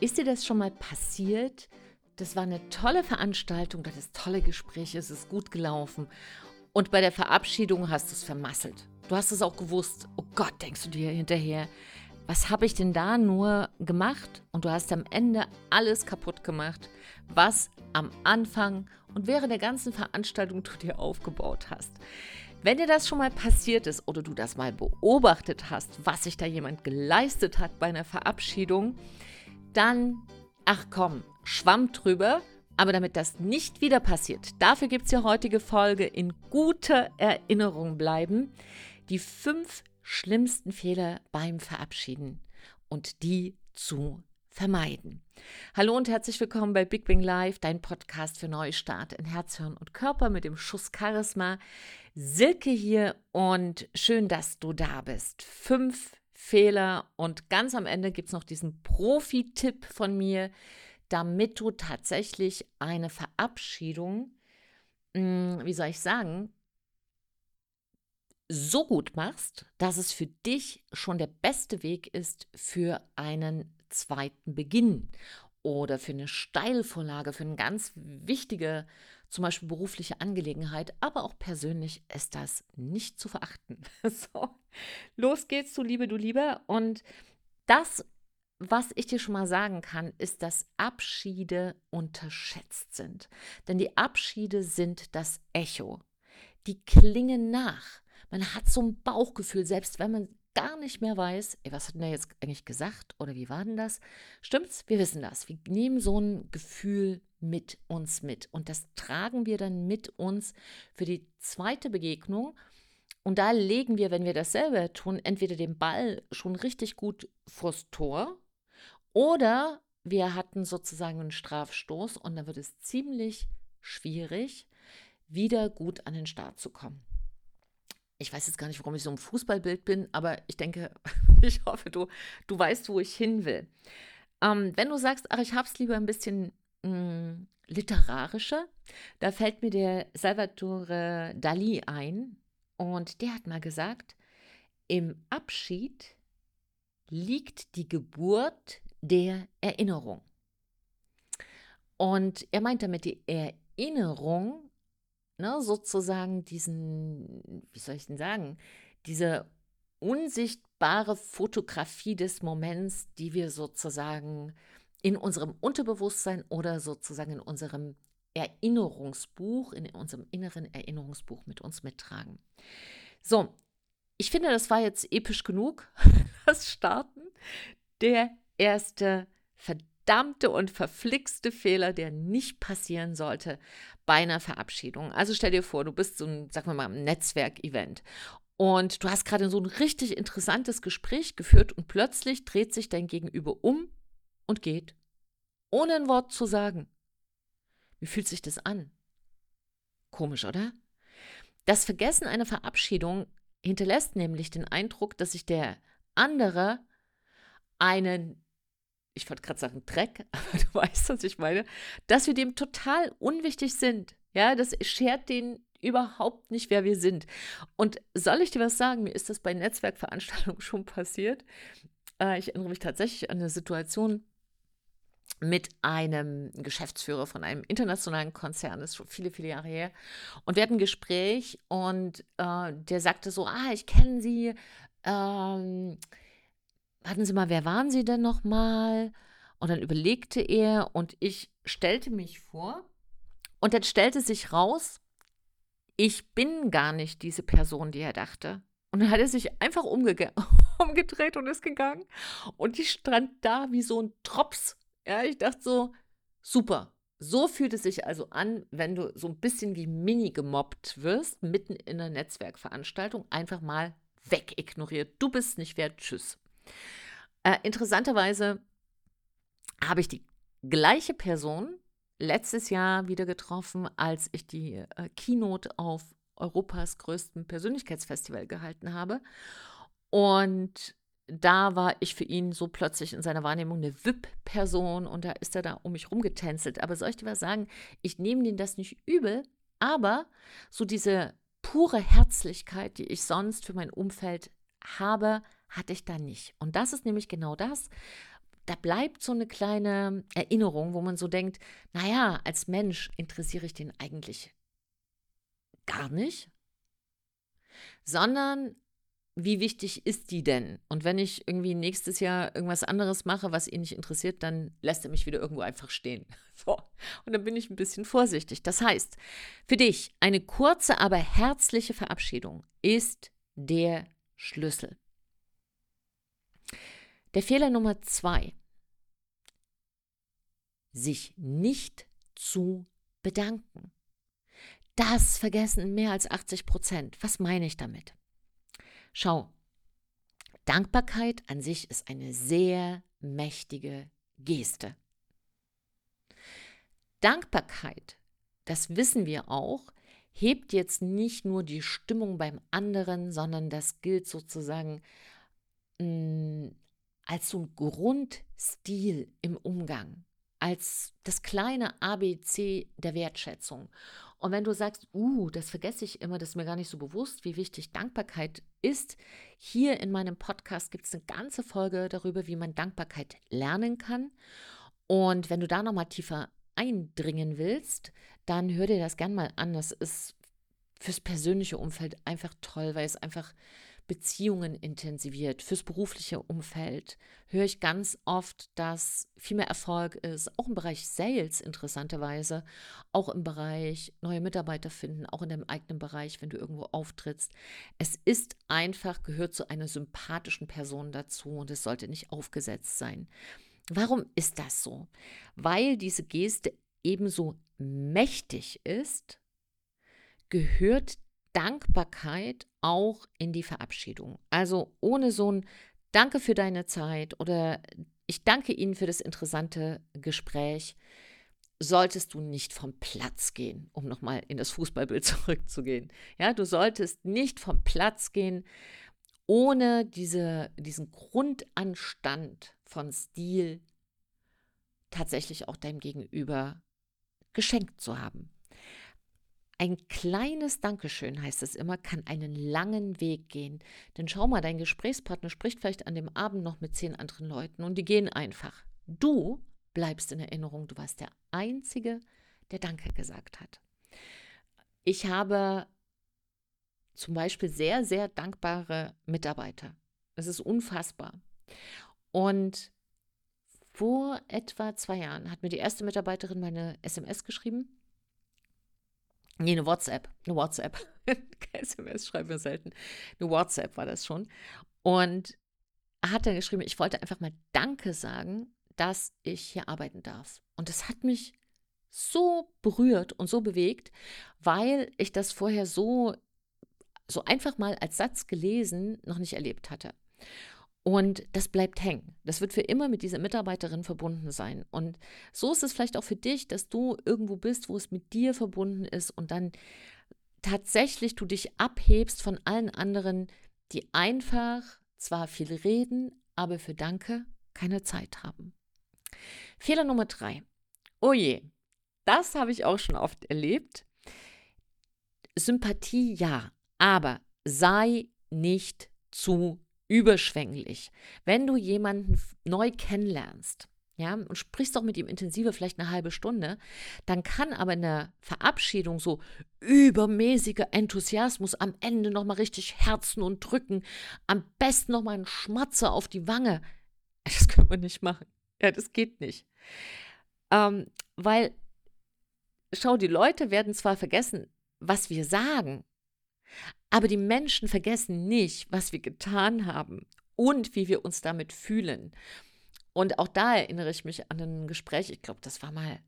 Ist dir das schon mal passiert? Das war eine tolle Veranstaltung, das ist tolle Gespräche, es ist gut gelaufen. Und bei der Verabschiedung hast du es vermasselt. Du hast es auch gewusst. Oh Gott, denkst du dir hinterher, was habe ich denn da nur gemacht? Und du hast am Ende alles kaputt gemacht, was am Anfang und während der ganzen Veranstaltung du dir aufgebaut hast. Wenn dir das schon mal passiert ist oder du das mal beobachtet hast, was sich da jemand geleistet hat bei einer Verabschiedung, dann, ach komm, schwamm drüber. Aber damit das nicht wieder passiert, dafür gibt es ja heutige Folge in guter Erinnerung bleiben. Die fünf schlimmsten Fehler beim Verabschieden und die zu vermeiden. Hallo und herzlich willkommen bei Big Bang Live, dein Podcast für Neustart in Herz, Hirn und Körper mit dem Schuss Charisma. Silke hier und schön, dass du da bist. Fünf Fehler. Und ganz am Ende gibt es noch diesen Profi-Tipp von mir, damit du tatsächlich eine Verabschiedung, hm, wie soll ich sagen, so gut machst, dass es für dich schon der beste Weg ist für einen zweiten Beginn oder für eine Steilvorlage, für eine ganz wichtige, zum Beispiel berufliche Angelegenheit, aber auch persönlich ist das nicht zu verachten. So, los geht's, du Liebe, du Lieber. Und das, was ich dir schon mal sagen kann, ist, dass Abschiede unterschätzt sind. Denn die Abschiede sind das Echo. Die klingen nach. Man hat so ein Bauchgefühl, selbst wenn man gar nicht mehr weiß, ey, was hat denn der jetzt eigentlich gesagt oder wie war denn das? Stimmt's? Wir wissen das. Wir nehmen so ein Gefühl mit uns mit und das tragen wir dann mit uns für die zweite Begegnung. Und da legen wir, wenn wir das selber tun, entweder den Ball schon richtig gut vors Tor oder wir hatten sozusagen einen Strafstoß und dann wird es ziemlich schwierig, wieder gut an den Start zu kommen ich weiß jetzt gar nicht, warum ich so im Fußballbild bin, aber ich denke, ich hoffe, du, du weißt, wo ich hin will. Ähm, wenn du sagst, ach, ich habe es lieber ein bisschen mh, hm, literarischer, da fällt mir der Salvatore Dali ein und der hat mal gesagt, im Abschied liegt die Geburt der Erinnerung. Und er meint damit die Erinnerung ne, sozusagen diesen, wie soll ich denn sagen, diese unsichtbare Fotografie des Moments, die wir sozusagen in unserem Unterbewusstsein oder sozusagen in unserem Erinnerungsbuch, in unserem inneren Erinnerungsbuch mit uns mittragen. So, ich finde, das war jetzt episch genug, das Starten. Der erste verdammte verdammte und verflixte Fehler, der nicht passieren sollte bei einer Verabschiedung. Also stell dir vor, du bist so ein, sagen wir mal, Netzwerkevent und du hast gerade so ein richtig interessantes Gespräch geführt und plötzlich dreht sich dein Gegenüber um und geht, ohne ein Wort zu sagen. Wie fühlt sich das an? Komisch, oder? Das Vergessen einer Verabschiedung hinterlässt nämlich den Eindruck, dass sich der andere einen ich wollte gerade sagen Dreck, aber du weißt, was ich meine, dass wir dem total unwichtig sind. Ja, das schert den überhaupt nicht, wer wir sind. Und soll ich dir was sagen? Mir ist das bei Netzwerkveranstaltungen schon passiert. Äh, ich erinnere mich tatsächlich an eine Situation mit einem Geschäftsführer von einem internationalen Konzern, das ist schon viele, viele Jahre her. Und wir hatten ein Gespräch und äh, der sagte so, ah, ich kenne Sie, ähm, warten Sie mal, wer waren Sie denn nochmal? Und dann überlegte er und ich stellte mich vor und dann stellte sich raus, ich bin gar nicht diese Person, die er dachte. Und dann hat er sich einfach umgedreht und ist gegangen. Und ich stand da wie so ein Trops. Ja, ich dachte so, super. So fühlt es sich also an, wenn du so ein bisschen wie mini gemobbt wirst, mitten in einer Netzwerkveranstaltung, einfach mal wegignoriert. Du bist nicht wert, tschüss. Äh, interessanterweise habe ich die gleiche Person letztes Jahr wieder getroffen, als ich die äh, Keynote auf Europas größtem Persönlichkeitsfestival gehalten habe. Und da war ich für ihn so plötzlich in seiner Wahrnehmung eine VIP-Person und da ist er da um mich rumgetänzelt. Aber soll ich dir was sagen? Ich nehme den das nicht übel, aber so diese pure Herzlichkeit, die ich sonst für mein Umfeld habe, hatte ich da nicht. Und das ist nämlich genau das. da bleibt so eine kleine Erinnerung, wo man so denkt, naja, als Mensch interessiere ich den eigentlich gar nicht, sondern wie wichtig ist die denn? Und wenn ich irgendwie nächstes Jahr irgendwas anderes mache, was ihn nicht interessiert, dann lässt er mich wieder irgendwo einfach stehen. So. Und dann bin ich ein bisschen vorsichtig. Das heißt, für dich eine kurze, aber herzliche Verabschiedung ist der Schlüssel. Der Fehler Nummer zwei, sich nicht zu bedanken. Das vergessen mehr als 80 Prozent. Was meine ich damit? Schau, Dankbarkeit an sich ist eine sehr mächtige Geste. Dankbarkeit, das wissen wir auch, hebt jetzt nicht nur die Stimmung beim anderen, sondern das gilt sozusagen mh, mm, als so ein Grundstil im Umgang, als das kleine ABC der Wertschätzung. Und wenn du sagst, uh, das vergesse ich immer, das ist mir gar nicht so bewusst, wie wichtig Dankbarkeit ist, hier in meinem Podcast gibt es eine ganze Folge darüber, wie man Dankbarkeit lernen kann. Und wenn du da nochmal tiefer eindringen willst, dann hör dir das gern mal an. Das ist fürs persönliche Umfeld einfach toll, weil es einfach Beziehungen intensiviert, fürs berufliche Umfeld höre ich ganz oft, dass viel mehr Erfolg ist, auch im Bereich Sales interessanterweise, auch im Bereich neue Mitarbeiter finden, auch in deinem eigenen Bereich, wenn du irgendwo auftrittst. Es ist einfach, gehört zu einer sympathischen Person dazu und es sollte nicht aufgesetzt sein. Warum ist das so? Weil diese Geste ebenso mächtig ist, gehört Dankbarkeit auch in die Verabschiedung. Also ohne so ein Danke für deine Zeit oder ich danke Ihnen für das interessante Gespräch, solltest du nicht vom Platz gehen, um nochmal in das Fußballbild zurückzugehen. Ja, du solltest nicht vom Platz gehen, ohne diese, diesen Grundanstand von Stil tatsächlich auch deinem Gegenüber geschenkt zu haben. Ein kleines Dankeschön, heißt es immer, kann einen langen Weg gehen. Denn schau mal, dein Gesprächspartner spricht vielleicht an dem Abend noch mit zehn anderen Leuten und die gehen einfach. Du bleibst in Erinnerung, du warst der Einzige, der Danke gesagt hat. Ich habe zum Beispiel sehr, sehr dankbare Mitarbeiter. Es ist unfassbar. Und vor etwa zwei Jahren hat mir die erste Mitarbeiterin meine SMS geschrieben Nee, eine WhatsApp. Eine WhatsApp. SMS schreiben wir selten. Eine WhatsApp war das schon. Und hat dann geschrieben, ich wollte einfach mal Danke sagen, dass ich hier arbeiten darf. Und das hat mich so berührt und so bewegt, weil ich das vorher so, so einfach mal als Satz gelesen noch nicht erlebt hatte. Und das bleibt hängen. Das wird für immer mit dieser Mitarbeiterin verbunden sein. Und so ist es vielleicht auch für dich, dass du irgendwo bist, wo es mit dir verbunden ist und dann tatsächlich du dich abhebst von allen anderen, die einfach zwar viel reden, aber für Danke keine Zeit haben. Fehler Nummer drei. Oh je, das habe ich auch schon oft erlebt. Sympathie ja, aber sei nicht zu überschwänglich. Wenn du jemanden neu kennenlernst, ja, und sprichst auch mit ihm intensiver, vielleicht eine halbe Stunde, dann kann aber in der Verabschiedung so übermäßiger Enthusiasmus am Ende nochmal richtig herzen und drücken, am besten nochmal einen Schmatzer auf die Wange. Das können wir nicht machen. Ja, das geht nicht. Ähm, weil, schau, die Leute werden zwar vergessen, was wir sagen, aber die Menschen vergessen nicht, was wir getan haben und wie wir uns damit fühlen. Und auch da erinnere ich mich an ein Gespräch, ich glaube, das war mal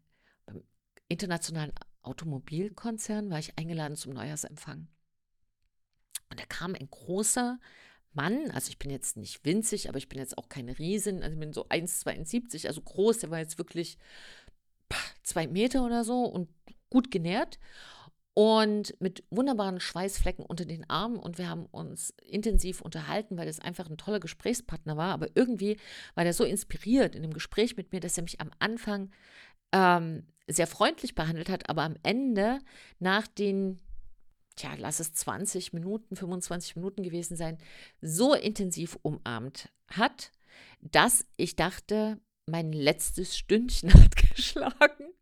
beim internationalen Automobilkonzern, war ich eingeladen zum Neujahrsempfang. Und da kam ein großer Mann, also ich bin jetzt nicht winzig, aber ich bin jetzt auch keine Riesin, also ich bin so 1,72, also groß, der war jetzt wirklich zwei Meter oder so und gut genährt und mit wunderbaren Schweißflecken unter den Armen und wir haben uns intensiv unterhalten, weil es einfach ein toller Gesprächspartner war. Aber irgendwie war der so inspiriert in dem Gespräch mit mir, dass er mich am Anfang ähm, sehr freundlich behandelt hat, aber am Ende nach den, tja, lass es 20 Minuten, 25 Minuten gewesen sein, so intensiv umarmt hat, dass ich dachte, mein letztes Stündchen hat geschlagen,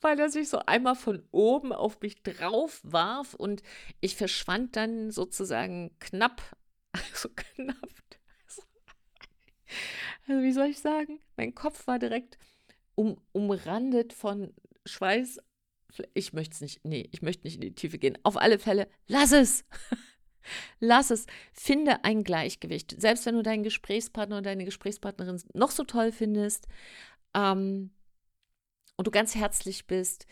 weil er sich so einmal von oben auf mich drauf warf und ich verschwand dann sozusagen knapp, so knapp. Also wie soll ich sagen? Mein Kopf war direkt um, umrandet von Schweiß. Ich möchte es nicht, nee, ich möchte nicht in die Tiefe gehen. Auf alle Fälle, lass es! Lass es. Finde ein Gleichgewicht. Selbst wenn du deinen Gesprächspartner oder deine Gesprächspartnerin noch so toll findest ähm, und du ganz herzlich bist,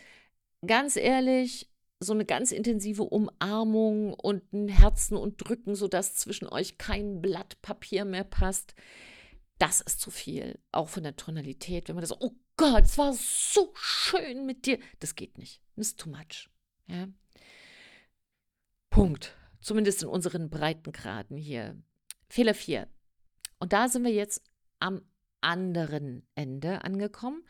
ganz ehrlich, so eine ganz intensive Umarmung und ein Herzen und Drücken, sodass zwischen euch kein Blatt Papier mehr passt, das ist zu viel. Auch von der Tonalität, wenn man das, oh Gott, es war so schön mit dir. Das geht nicht. Das ist too much. Ja. Punkt. Zumindest in unseren Breitengraden hier. Fehler 4. Und da sind wir jetzt am anderen Ende angekommen.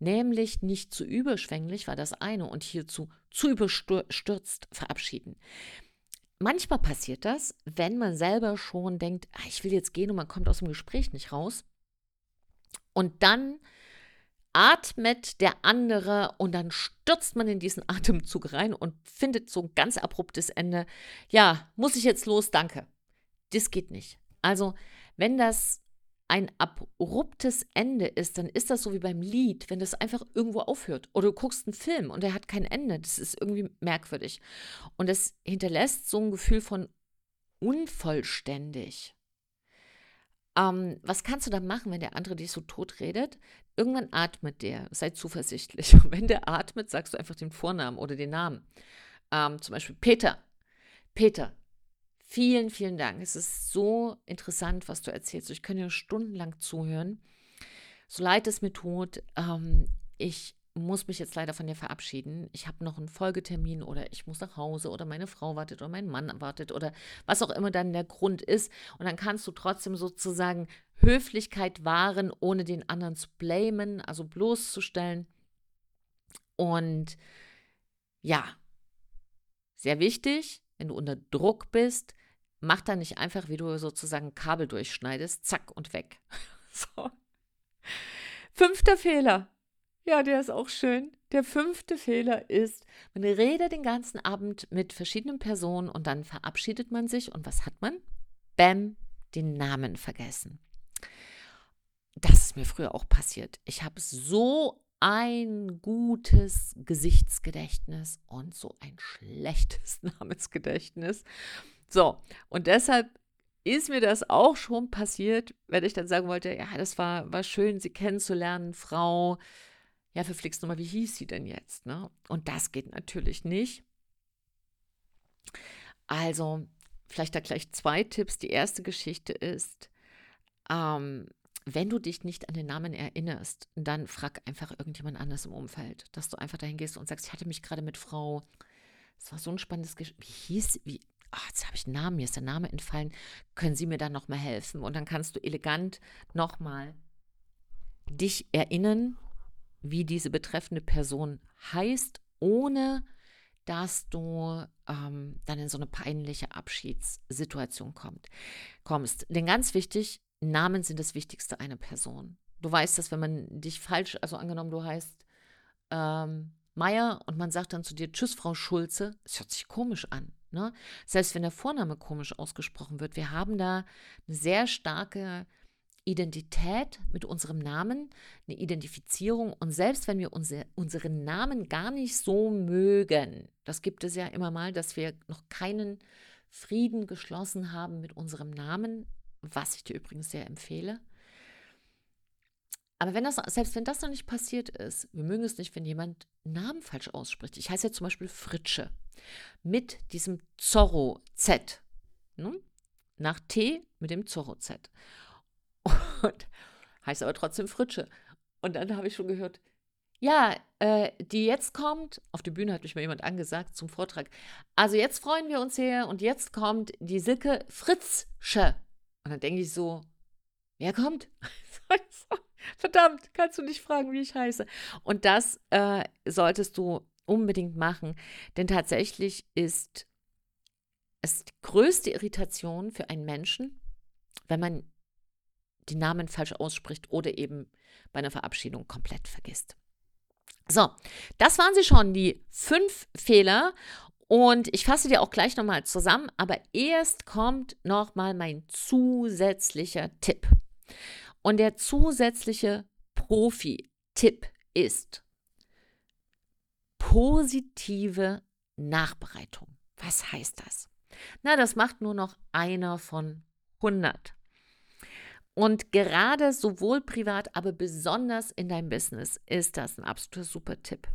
Nämlich nicht zu überschwänglich war das eine und hierzu zu überstürzt verabschieden. Manchmal passiert das, wenn man selber schon denkt, ah, ich will jetzt gehen und man kommt aus dem Gespräch nicht raus. Und dann atmet der andere und dann stürzt man in diesen Atemzug rein und findet so ein ganz abruptes Ende. Ja, muss ich jetzt los, danke. Das geht nicht. Also, wenn das ein abruptes Ende ist, dann ist das so wie beim Lied, wenn das einfach irgendwo aufhört. Oder du guckst einen Film und der hat kein Ende. Das ist irgendwie merkwürdig. Und das hinterlässt so ein Gefühl von unvollständig. Ähm, was kannst du dann machen, wenn der andere dich so tot redet? Irgendwann atmet der, sei zuversichtlich. Und wenn der atmet, sagst du einfach den Vornamen oder den Namen. Ähm, zum Beispiel Peter. Peter, vielen, vielen Dank. Es ist so interessant, was du erzählst. Ich könnte dir stundenlang zuhören. So leid es mir tut, ähm, ich muss mich jetzt leider von dir verabschieden. Ich habe noch einen Folgetermin oder ich muss nach Hause oder meine Frau wartet oder mein Mann wartet oder was auch immer dann der Grund ist. Und dann kannst du trotzdem sozusagen Höflichkeit wahren, ohne den anderen zu blamen, also bloßzustellen. Und ja, sehr wichtig, wenn du unter Druck bist, mach da nicht einfach, wie du sozusagen Kabel durchschneidest, zack und weg. so. Fünfter Fehler. Ja, der ist auch schön. Der fünfte Fehler ist, man redet den ganzen Abend mit verschiedenen Personen und dann verabschiedet man sich und was hat man? Bäm, den Namen vergessen. Das ist mir früher auch passiert. Ich habe so ein gutes Gesichtsgedächtnis und so ein schlechtes Namensgedächtnis. So, und deshalb ist mir das auch schon passiert, wenn ich dann sagen wollte, ja, das war, war schön, Sie kennenzulernen, Frau ja, verflixt nochmal, wie hieß sie denn jetzt? Ne? Und das geht natürlich nicht. Also, vielleicht da gleich zwei Tipps. Die erste Geschichte ist, ähm, wenn du dich nicht an den Namen erinnerst, dann frag einfach irgendjemand anders im Umfeld, dass du einfach dahin gehst und sagst, ich hatte mich gerade mit Frau, es war so ein spannendes Gespräch, wie hieß, wie, ach, jetzt habe ich einen Namen, mir ist der Name entfallen, können Sie mir da nochmal helfen? Und dann kannst du elegant nochmal dich erinnern wie diese betreffende Person heißt, ohne dass du ähm, dann in so eine peinliche Abschiedssituation kommt, kommst. Denn ganz wichtig, Namen sind das Wichtigste einer Person. Du weißt, dass wenn man dich falsch, also angenommen, du heißt ähm, Meier und man sagt dann zu dir, Tschüss, Frau Schulze, es hört sich komisch an. Ne? Selbst wenn der Vorname komisch ausgesprochen wird, wir haben da eine sehr starke Identität mit unserem Namen, eine Identifizierung. Und selbst wenn wir unsere, unseren Namen gar nicht so mögen, das gibt es ja immer mal, dass wir noch keinen Frieden geschlossen haben mit unserem Namen, was ich dir übrigens sehr empfehle. Aber wenn das, selbst wenn das noch nicht passiert ist, wir mögen es nicht, wenn jemand Namen falsch ausspricht. Ich heiße ja zum Beispiel Fritsche mit diesem Zorro Z. Ne? Nach T mit dem Zorro Z. Und heißt aber trotzdem Fritsche. Und dann habe ich schon gehört, ja, äh, die jetzt kommt, auf der Bühne hat mich mal jemand angesagt zum Vortrag. Also jetzt freuen wir uns hier und jetzt kommt die Silke Fritzsche. Und dann denke ich so, wer kommt? Verdammt, kannst du nicht fragen, wie ich heiße. Und das äh, solltest du unbedingt machen, denn tatsächlich ist es die größte Irritation für einen Menschen, wenn man den Namen falsch ausspricht oder eben bei einer Verabschiedung komplett vergisst. So, das waren sie schon, die fünf Fehler. Und ich fasse dir auch gleich nochmal zusammen, aber erst kommt nochmal mein zusätzlicher Tipp. Und der zusätzliche Profi-Tipp ist positive Nachbereitung. Was heißt das? Na, das macht nur noch einer von 100. Und gerade sowohl privat, aber besonders in deinem Business ist das ein absoluter super Tipp.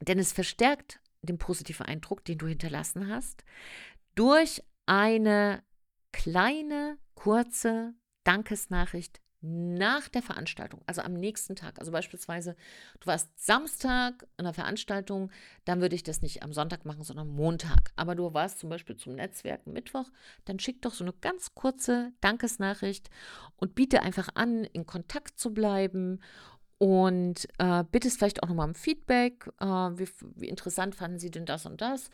Denn es verstärkt den positiven Eindruck, den du hinterlassen hast, durch eine kleine, kurze Dankesnachricht nach der Veranstaltung, also am nächsten Tag. Also beispielsweise, du warst Samstag in der Veranstaltung, dann würde ich das nicht am Sonntag machen, sondern Montag. Aber du warst zum Beispiel zum Netzwerk Mittwoch, dann schick doch so eine ganz kurze Dankesnachricht und biete einfach an, in Kontakt zu bleiben und äh, bittest vielleicht auch nochmal um Feedback. Äh, wie, wie interessant fanden Sie denn das und das?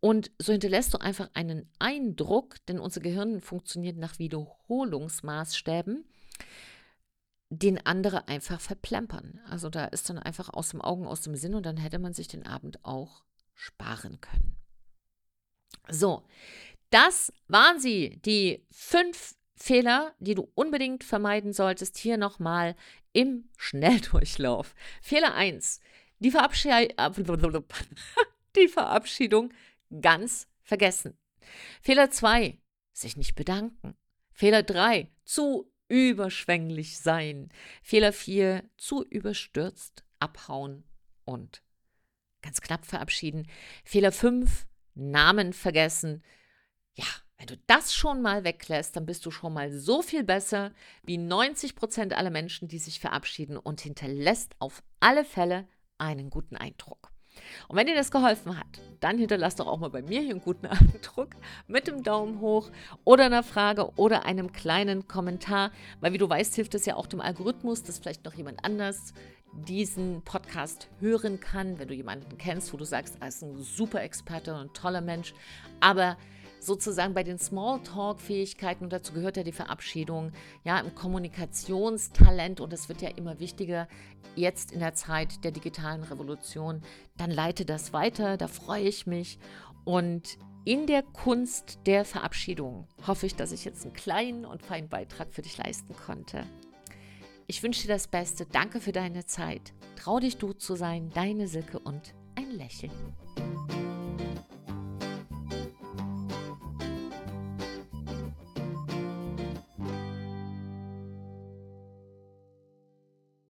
Und so hinterlässt du einfach einen Eindruck, denn unser Gehirn funktioniert nach Wiederholungsmaßstäben den andere einfach verplempern. Also da ist dann einfach aus dem Augen, aus dem Sinn und dann hätte man sich den Abend auch sparen können. So, das waren sie, die fünf Fehler, die du unbedingt vermeiden solltest. Hier nochmal im Schnelldurchlauf. Fehler 1. Die, Verabschied die Verabschiedung ganz vergessen. Fehler 2. Sich nicht bedanken. Fehler 3. Zu überschwänglich sein. Fehler 4, zu überstürzt abhauen und ganz knapp verabschieden. Fehler 5, Namen vergessen. Ja, wenn du das schon mal weglässt, dann bist du schon mal so viel besser wie 90 Prozent aller Menschen, die sich verabschieden und hinterlässt auf alle Fälle einen guten Eindruck. Und wenn dir das geholfen hat, dann hinterlass doch auch mal bei mir hier einen guten Eindruck mit dem Daumen hoch oder einer Frage oder einem kleinen Kommentar, weil wie du weißt, hilft es ja auch dem Algorithmus, dass vielleicht noch jemand anders diesen Podcast hören kann, wenn du jemanden kennst, wo du sagst, er ist ein super Experte und ein toller Mensch, aber sozusagen bei den Smalltalk-Fähigkeiten, und dazu gehört ja die Verabschiedung, ja, im Kommunikationstalent, und das wird ja immer wichtiger jetzt in der Zeit der digitalen Revolution, dann leite das weiter, da freue ich mich. Und in der Kunst der Verabschiedung hoffe ich, dass ich jetzt einen kleinen und feinen Beitrag für dich leisten konnte. Ich wünsche dir das Beste. Danke für deine Zeit. Trau dich du zu sein, deine Silke und ein Lächeln.